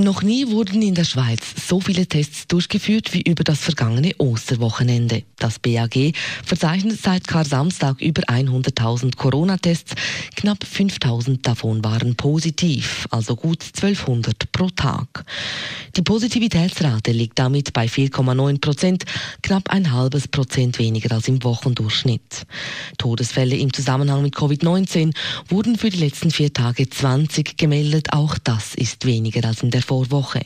Noch nie wurden in der Schweiz so viele Tests durchgeführt wie über das vergangene Osterwochenende. Das BAG verzeichnet seit Kar-Samstag über 100.000 Corona-Tests. Knapp 5.000 davon waren positiv, also gut 1200 pro Tag. Die Positivitätsrate liegt damit bei 4,9 Prozent, knapp ein halbes Prozent weniger als im Wochendurchschnitt. Todesfälle im Zusammenhang mit Covid-19 wurden für die letzten vier Tage 20 gemeldet. Auch das ist weniger als in der Vorwoche.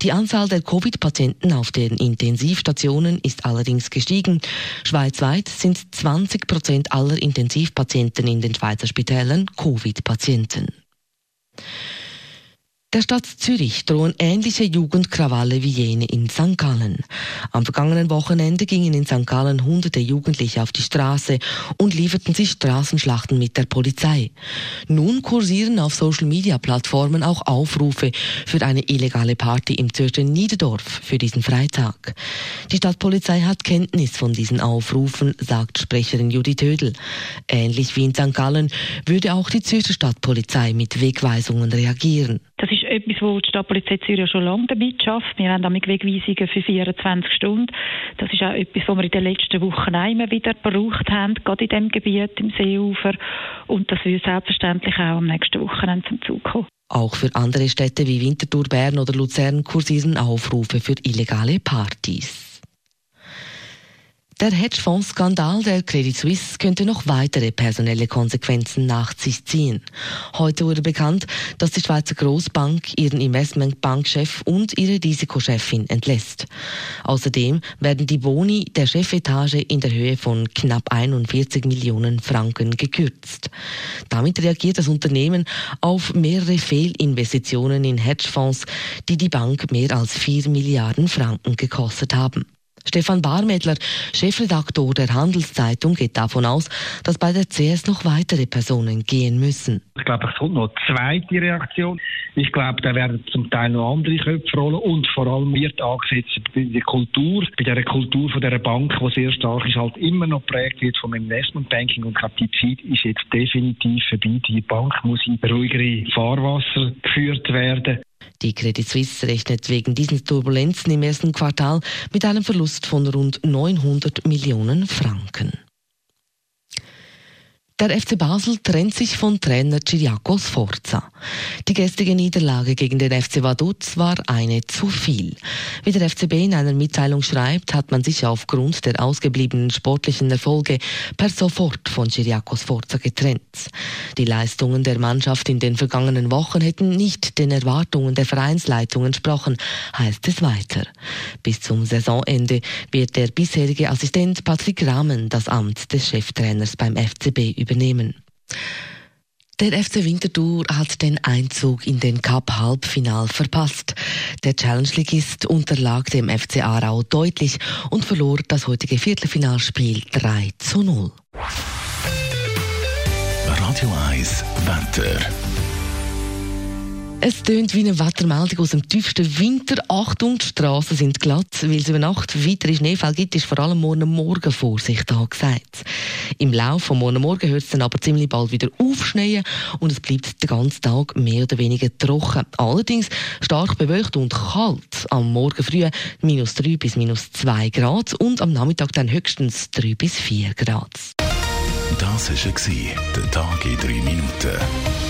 Die Anzahl der Covid-Patienten auf den Intensivstationen ist allerdings gestiegen. Schweizweit sind 20 Prozent aller Intensivpatienten in den Schweizer Spitälern Covid-Patienten. Der Stadt Zürich drohen ähnliche Jugendkrawalle wie jene in St. Gallen. Am vergangenen Wochenende gingen in St. Gallen hunderte Jugendliche auf die Straße und lieferten sich Straßenschlachten mit der Polizei. Nun kursieren auf Social-Media-Plattformen auch Aufrufe für eine illegale Party im Zürcher Niederdorf für diesen Freitag. Die Stadtpolizei hat Kenntnis von diesen Aufrufen, sagt Sprecherin Judith Tödel. Ähnlich wie in St. Gallen würde auch die Zürcher Stadtpolizei mit Wegweisungen reagieren. Das ist etwas, wo die Stadtpolizei Zürich schon lange damit schafft. Wir haben damit Wegweisungen für 24 Stunden. Das ist auch etwas, was wir in den letzten Wochen immer wieder gebraucht haben, gerade in dem Gebiet im Seeufer. Und das wird selbstverständlich auch am nächsten Wochenende zum Zug kommen. Auch für andere Städte wie Winterthur, Bern oder Luzern kursieren Aufrufe für illegale Partys. Der Hedgefondsskandal der Credit Suisse könnte noch weitere personelle Konsequenzen nach sich ziehen. Heute wurde bekannt, dass die Schweizer Großbank ihren Investmentbankchef und ihre Risikochefin entlässt. Außerdem werden die Boni der Chefetage in der Höhe von knapp 41 Millionen Franken gekürzt. Damit reagiert das Unternehmen auf mehrere Fehlinvestitionen in Hedgefonds, die die Bank mehr als 4 Milliarden Franken gekostet haben. Stefan Barmedler, Chefredaktor der Handelszeitung, geht davon aus, dass bei der CS noch weitere Personen gehen müssen. Ich glaube, es kommt noch eine zweite Reaktion. Ich glaube, da werden zum Teil noch andere Köpfe rollen und vor allem wird angesetzt bei der Kultur, bei der Kultur von der Bank, die sehr stark ist, halt immer noch prägt wird vom Investmentbanking und glaube, ist jetzt definitiv vorbei. Die Bank muss in ruhigere Fahrwasser geführt werden. Die Credit Suisse rechnet wegen diesen Turbulenzen im ersten Quartal mit einem Verlust von rund 900 Millionen Franken. Der FC Basel trennt sich von Trainer Ciriakos Forza. Die gestrige Niederlage gegen den FC Vaduz war eine zu viel. Wie der FCB in einer Mitteilung schreibt, hat man sich aufgrund der ausgebliebenen sportlichen Erfolge per sofort von Ciriakos Forza getrennt. Die Leistungen der Mannschaft in den vergangenen Wochen hätten nicht den Erwartungen der Vereinsleitung entsprochen, heißt es weiter. Bis zum Saisonende wird der bisherige Assistent Patrick Rahmen das Amt des Cheftrainers beim FCB übernehmen übernehmen. Der FC Winterthur hat den Einzug in den Cup-Halbfinal verpasst. Der Challenge-Ligist unterlag dem FC Aarau deutlich und verlor das heutige Viertelfinalspiel 3 zu 0. Radio 1 Wetter. Es tönt wie eine Wettermeldung aus dem tiefsten Winter. Achtung, die Straßen sind glatt, weil es über Nacht weitere Schneefall gibt, ist vor allem morgen Morgen Vorsicht angesagt. Im Laufe von morgen Morgen hört es dann aber ziemlich bald wieder aufschneien und es bleibt den ganzen Tag mehr oder weniger trocken. Allerdings stark bewölkt und kalt. Am Morgen früh minus 3 bis minus 2 Grad und am Nachmittag dann höchstens 3 bis 4 Grad. Das war der Tag in 3 Minuten.